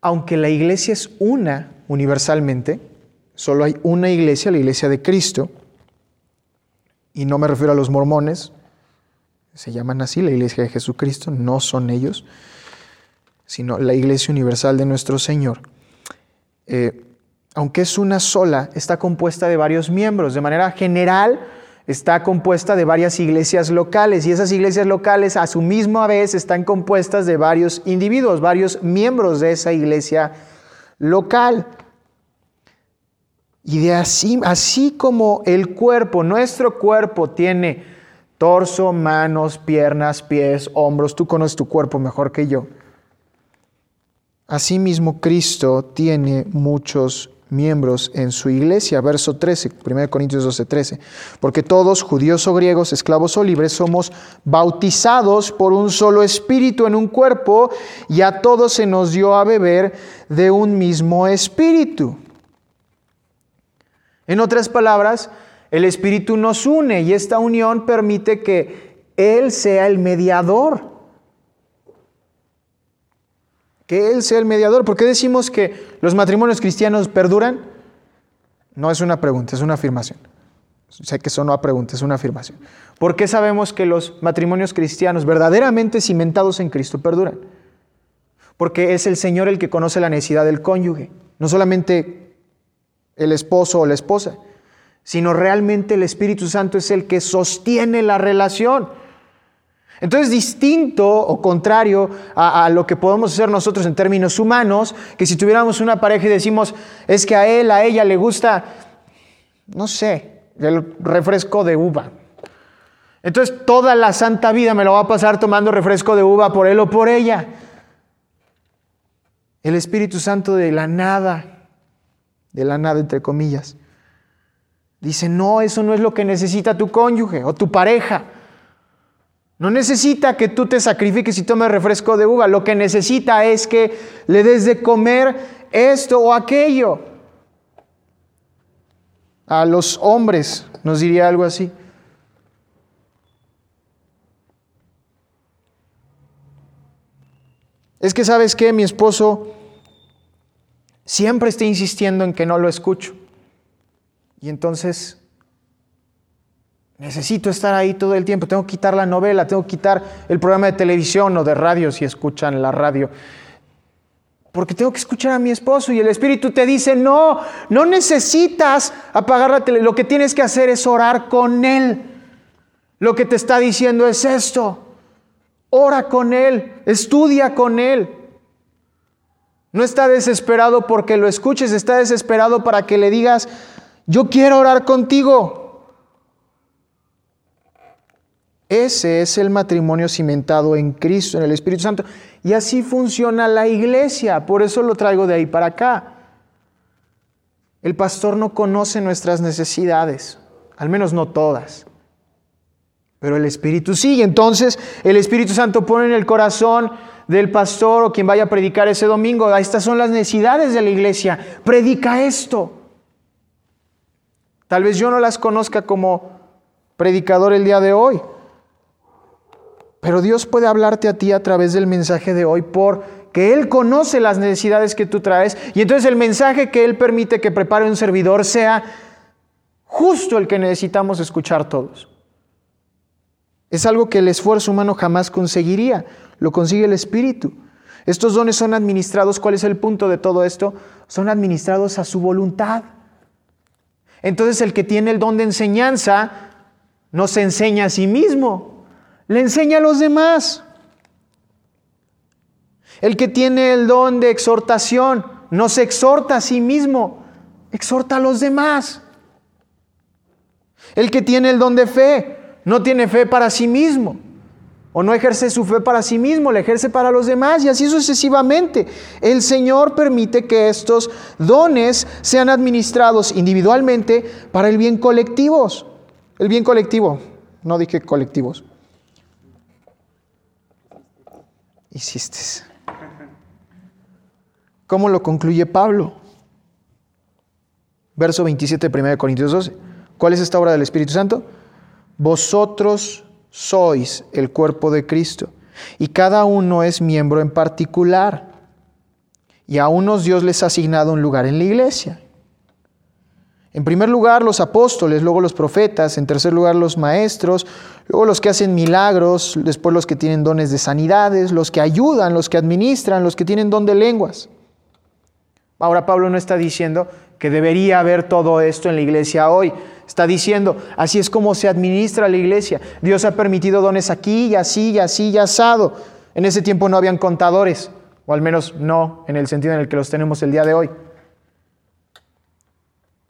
aunque la iglesia es una universalmente, solo hay una iglesia, la iglesia de Cristo, y no me refiero a los mormones, se llaman así, la iglesia de Jesucristo, no son ellos sino la Iglesia Universal de nuestro Señor. Eh, aunque es una sola, está compuesta de varios miembros. De manera general, está compuesta de varias iglesias locales y esas iglesias locales a su misma vez están compuestas de varios individuos, varios miembros de esa iglesia local. Y de así, así como el cuerpo, nuestro cuerpo tiene torso, manos, piernas, pies, hombros, tú conoces tu cuerpo mejor que yo. Asimismo, Cristo tiene muchos miembros en su iglesia. Verso 13, 1 Corintios 12, 13. Porque todos, judíos o griegos, esclavos o libres, somos bautizados por un solo espíritu en un cuerpo y a todos se nos dio a beber de un mismo espíritu. En otras palabras, el espíritu nos une y esta unión permite que Él sea el mediador que Él sea el mediador. ¿Por qué decimos que los matrimonios cristianos perduran? No es una pregunta, es una afirmación. Sé que eso no es pregunta, es una afirmación. ¿Por qué sabemos que los matrimonios cristianos verdaderamente cimentados en Cristo perduran? Porque es el Señor el que conoce la necesidad del cónyuge, no solamente el esposo o la esposa, sino realmente el Espíritu Santo es el que sostiene la relación. Entonces, distinto o contrario a, lo que podemos hacer nosotros en términos humanos, que si tuviéramos una pareja y decimos, es que a él, a ella le gusta, no sé, el refresco de uva. Entonces, toda la santa vida me lo va a pasar tomando refresco de uva por él o por ella. El Espíritu Santo de la nada, de la nada entre comillas, dice, no, eso no es lo que necesita tu cónyuge o tu pareja. No necesita que tú te sacrifiques y tomes refresco de uva. Lo que necesita es que le des de comer esto o aquello. A los hombres nos diría algo así. Es que sabes que mi esposo siempre está insistiendo en que no lo escucho. Y entonces Necesito estar ahí todo el tiempo, tengo que quitar la novela, tengo que quitar el programa de televisión o de radio si escuchan la radio. Porque tengo que escuchar a mi esposo y el Espíritu te dice, no, no necesitas apagar la tele, lo que tienes que hacer es orar con Él. Lo que te está diciendo es esto, ora con Él, estudia con Él. No está desesperado porque lo escuches, está desesperado para que le digas, yo quiero orar contigo. Ese es el matrimonio cimentado en Cristo, en el Espíritu Santo. Y así funciona la iglesia. Por eso lo traigo de ahí para acá. El pastor no conoce nuestras necesidades, al menos no todas. Pero el Espíritu sí. Entonces el Espíritu Santo pone en el corazón del pastor o quien vaya a predicar ese domingo, estas son las necesidades de la iglesia. Predica esto. Tal vez yo no las conozca como predicador el día de hoy. Pero Dios puede hablarte a ti a través del mensaje de hoy porque Él conoce las necesidades que tú traes y entonces el mensaje que Él permite que prepare un servidor sea justo el que necesitamos escuchar todos. Es algo que el esfuerzo humano jamás conseguiría, lo consigue el Espíritu. Estos dones son administrados, ¿cuál es el punto de todo esto? Son administrados a su voluntad. Entonces el que tiene el don de enseñanza no se enseña a sí mismo, le enseña a los demás. El que tiene el don de exhortación no se exhorta a sí mismo, exhorta a los demás. El que tiene el don de fe no tiene fe para sí mismo o no ejerce su fe para sí mismo, la ejerce para los demás y así sucesivamente. El Señor permite que estos dones sean administrados individualmente para el bien colectivos. El bien colectivo, no dije colectivos. Hiciste. ¿Cómo lo concluye Pablo? Verso 27 de 1 Corintios 12. ¿Cuál es esta obra del Espíritu Santo? Vosotros sois el cuerpo de Cristo y cada uno es miembro en particular. Y a unos Dios les ha asignado un lugar en la iglesia en primer lugar los apóstoles, luego los profetas, en tercer lugar los maestros, luego los que hacen milagros, después los que tienen dones de sanidades, los que ayudan, los que administran, los que tienen don de lenguas. Ahora Pablo no está diciendo que debería haber todo esto en la iglesia hoy. Está diciendo, así es como se administra la iglesia. Dios ha permitido dones aquí y así y así y asado. En ese tiempo no habían contadores, o al menos no en el sentido en el que los tenemos el día de hoy.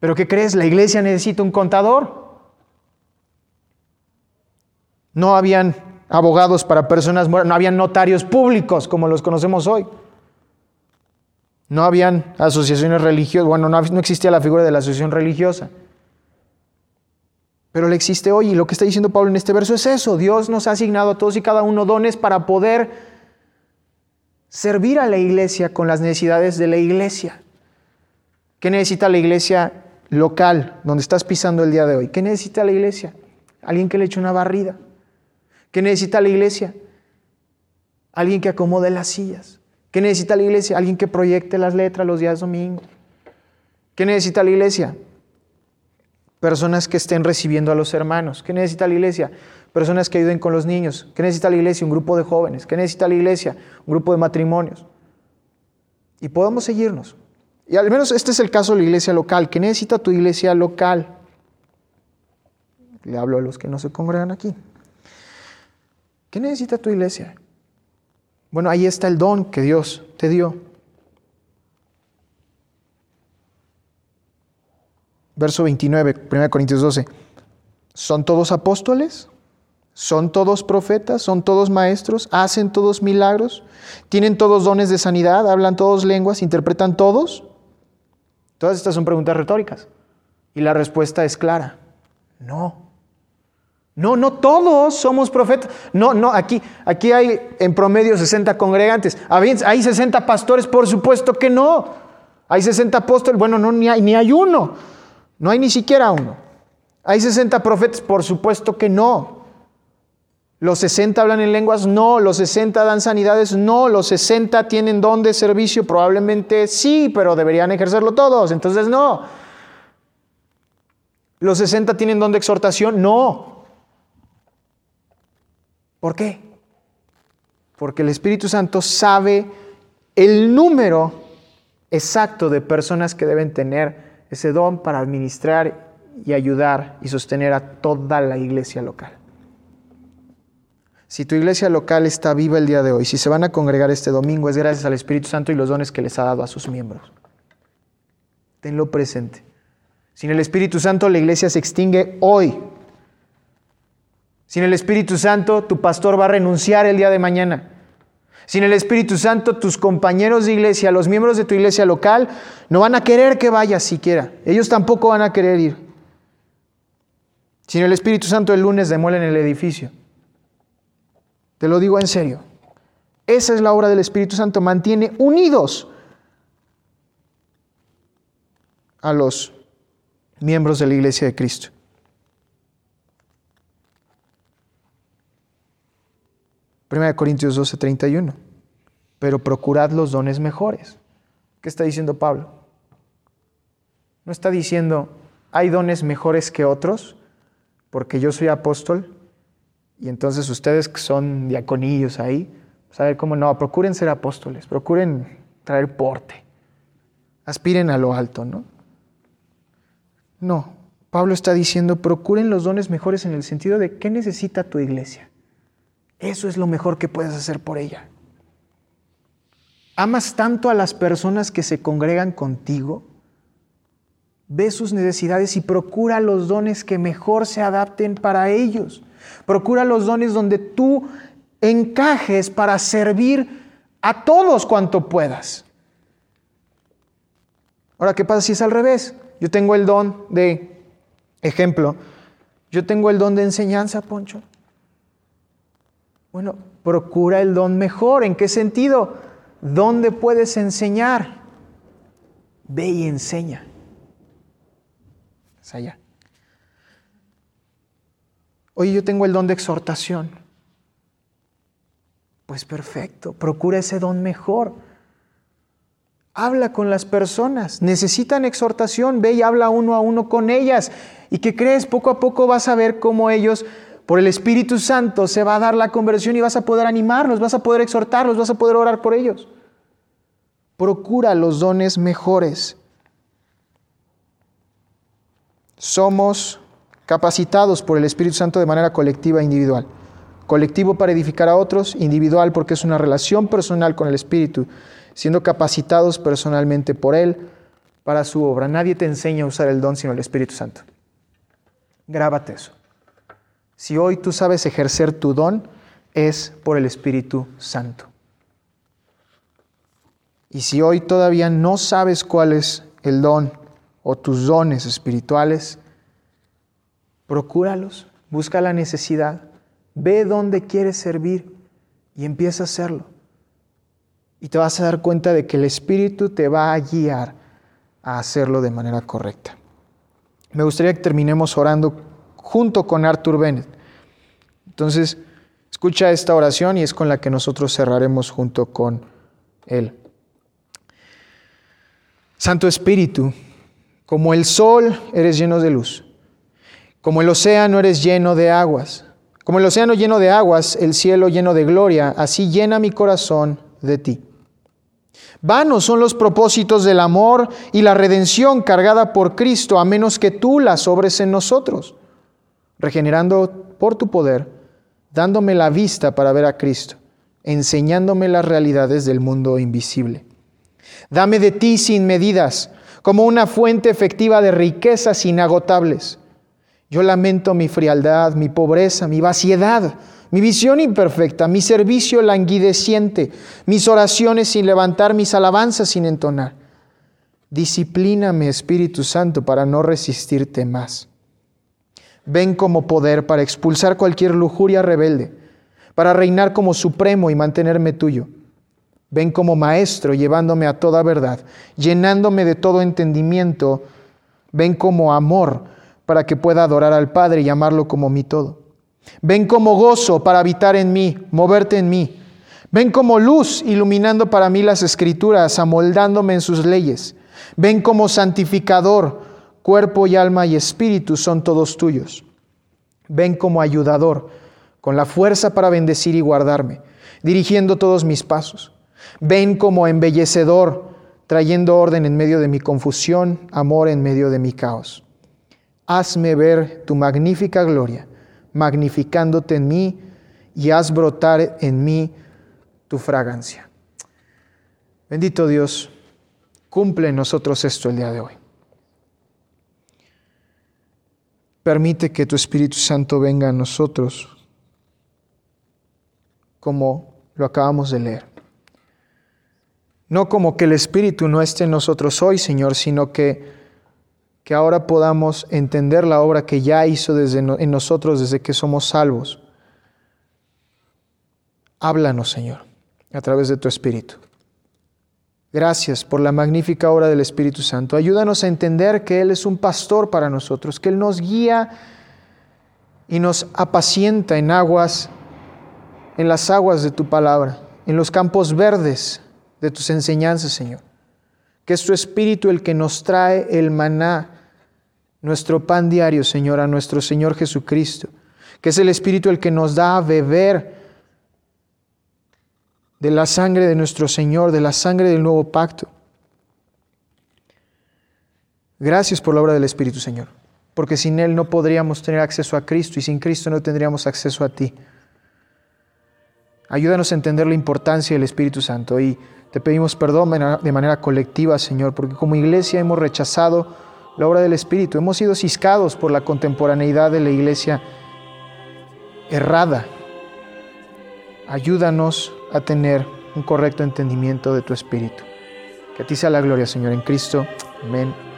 Pero ¿qué crees? La iglesia necesita un contador. No habían abogados para personas muertas, no habían notarios públicos como los conocemos hoy. No habían asociaciones religiosas, bueno, no, existía la figura de la asociación religiosa. Pero le existe hoy y lo que está diciendo Pablo en este verso es eso. Dios nos ha asignado a todos y cada uno dones para poder servir a la iglesia con las necesidades de la iglesia. ¿Qué necesita la iglesia local donde estás pisando el día de hoy. ¿Qué necesita la iglesia? Alguien que le eche una barrida. ¿Qué necesita la iglesia? Alguien que acomode las sillas. ¿Qué necesita la iglesia? Alguien que proyecte las letras los días domingo. ¿Qué necesita la iglesia? Personas que estén recibiendo a los hermanos. ¿Qué necesita la iglesia? Personas que ayuden con los niños. ¿Qué necesita la iglesia? Un grupo de jóvenes. ¿Qué necesita la iglesia? Un grupo de matrimonios. Y podemos seguirnos. Y al menos este es el caso de la iglesia local. ¿Qué necesita tu iglesia local? Le hablo a los que no se congregan aquí. ¿Qué necesita tu iglesia? Bueno, ahí está el don que Dios te dio. Verso 29, 1 Corintios 12. ¿Son todos apóstoles? ¿Son todos profetas? ¿Son todos maestros? ¿Hacen todos milagros? ¿Tienen todos dones de sanidad? ¿Hablan todos lenguas? ¿Interpretan todos? Todas estas son preguntas retóricas. Y la respuesta es clara. No. No, no todos somos profetas. No, no, aquí, aquí hay en promedio 60 congregantes. ¿Hay 60 pastores? Por supuesto que no. Hay 60 apóstoles. Bueno, no, ni hay, ni hay uno. No hay ni siquiera uno. ¿Hay 60 profetas? Por supuesto que no. ¿Los 60 hablan en lenguas? No. ¿Los 60 dan sanidades? No. ¿Los 60 tienen don de servicio? Probablemente sí, pero deberían ejercerlo todos. Entonces no. ¿Los 60 tienen don de exhortación? No. ¿Por qué? Porque el Espíritu Santo sabe el número exacto de personas que deben tener ese don para administrar y ayudar y sostener a toda la iglesia local. Si tu iglesia local está viva el día de hoy, si se van a congregar este domingo, es gracias al Espíritu Santo y los dones que les ha dado a sus miembros. Tenlo presente. Sin el Espíritu Santo la iglesia se extingue hoy. Sin el Espíritu Santo tu pastor va a renunciar el día de mañana. Sin el Espíritu Santo, tus compañeros de iglesia, los miembros de tu iglesia local, no van a querer que vayas siquiera. Ellos tampoco van a querer ir. Sin el Espíritu Santo, el lunes demuelen el edificio. Te lo digo en serio. Esa es la obra del Espíritu Santo. Mantiene unidos a los miembros de la iglesia de Cristo. Primera de Corintios 12, 31. Pero procurad los dones mejores. ¿Qué está diciendo Pablo? No está diciendo, hay dones mejores que otros, porque yo soy apóstol, y entonces ustedes que son diaconillos ahí, saber cómo no, procuren ser apóstoles, procuren traer porte, aspiren a lo alto, ¿no? No, Pablo está diciendo, procuren los dones mejores en el sentido de qué necesita tu iglesia. Eso es lo mejor que puedes hacer por ella. ¿Amas tanto a las personas que se congregan contigo? Ve sus necesidades y procura los dones que mejor se adapten para ellos. Procura los dones donde tú encajes para servir a todos cuanto puedas. Ahora, ¿qué pasa si es al revés? Yo tengo el don de, ejemplo, yo tengo el don de enseñanza, Poncho. Bueno, procura el don mejor. ¿En qué sentido? ¿Dónde puedes enseñar? Ve y enseña. Es allá. Oye, yo tengo el don de exhortación. Pues perfecto, procura ese don mejor. Habla con las personas, necesitan exhortación, ve y habla uno a uno con ellas. ¿Y qué crees? Poco a poco vas a ver cómo ellos, por el Espíritu Santo, se va a dar la conversión y vas a poder animarlos, vas a poder exhortarlos, vas a poder orar por ellos. Procura los dones mejores. Somos capacitados por el Espíritu Santo de manera colectiva e individual. Colectivo para edificar a otros, individual porque es una relación personal con el Espíritu, siendo capacitados personalmente por Él para su obra. Nadie te enseña a usar el don sino el Espíritu Santo. Grábate eso. Si hoy tú sabes ejercer tu don, es por el Espíritu Santo. Y si hoy todavía no sabes cuál es el don o tus dones espirituales, procúralos, busca la necesidad, ve dónde quieres servir y empieza a hacerlo. Y te vas a dar cuenta de que el Espíritu te va a guiar a hacerlo de manera correcta. Me gustaría que terminemos orando junto con Arthur Bennett. Entonces, escucha esta oración y es con la que nosotros cerraremos junto con él. Santo Espíritu, como el sol eres lleno de luz como el océano eres lleno de aguas. Como el océano lleno de aguas, el cielo lleno de gloria, así llena mi corazón de ti. Vanos son los propósitos del amor y la redención cargada por Cristo, a menos que tú las obres en nosotros, regenerando por tu poder, dándome la vista para ver a Cristo, enseñándome las realidades del mundo invisible. Dame de ti sin medidas, como una fuente efectiva de riquezas inagotables yo lamento mi frialdad, mi pobreza, mi vaciedad, mi visión imperfecta, mi servicio languideciente, mis oraciones sin levantar, mis alabanzas sin entonar. Disciplíname, Espíritu Santo, para no resistirte más. Ven como poder para expulsar cualquier lujuria rebelde, para reinar como supremo y mantenerme tuyo. Ven como maestro llevándome a toda verdad, llenándome de todo entendimiento. Ven como amor para que pueda adorar al Padre y amarlo como mi todo. Ven como gozo para habitar en mí, moverte en mí. Ven como luz iluminando para mí las escrituras, amoldándome en sus leyes. Ven como santificador, cuerpo y alma y espíritu son todos tuyos. Ven como ayudador, con la fuerza para bendecir y guardarme, dirigiendo todos mis pasos. Ven como embellecedor, trayendo orden en medio de mi confusión, amor en medio de mi caos hazme ver tu magnífica gloria, magnificándote en mí y haz brotar en mí tu fragancia. Bendito Dios, cumple en nosotros esto el día de hoy. Permite que tu Espíritu Santo venga a nosotros como lo acabamos de leer. No como que el Espíritu no esté en nosotros hoy, Señor, sino que, que ahora podamos entender la obra que ya hizo desde en nosotros desde que somos salvos. Háblanos, Señor, a través de tu Espíritu. Gracias por la magnífica obra del Espíritu Santo. Ayúdanos a entender que Él es un pastor para nosotros, que Él nos guía y nos apacienta en aguas, en las aguas de tu palabra, en los campos verdes de tus enseñanzas, Señor. Que es tu Espíritu el que nos trae el maná, nuestro pan diario, Señor, a nuestro Señor Jesucristo. Que es el Espíritu el que nos da a beber de la sangre de nuestro Señor, de la sangre del nuevo pacto. Gracias por la obra del Espíritu, Señor, porque sin Él no podríamos tener acceso a Cristo y sin Cristo no tendríamos acceso a ti. Ayúdanos a entender la importancia del Espíritu Santo y te pedimos perdón de manera colectiva, Señor, porque como iglesia hemos rechazado la obra del Espíritu, hemos sido ciscados por la contemporaneidad de la iglesia errada. Ayúdanos a tener un correcto entendimiento de tu Espíritu. Que a ti sea la gloria, Señor, en Cristo. Amén.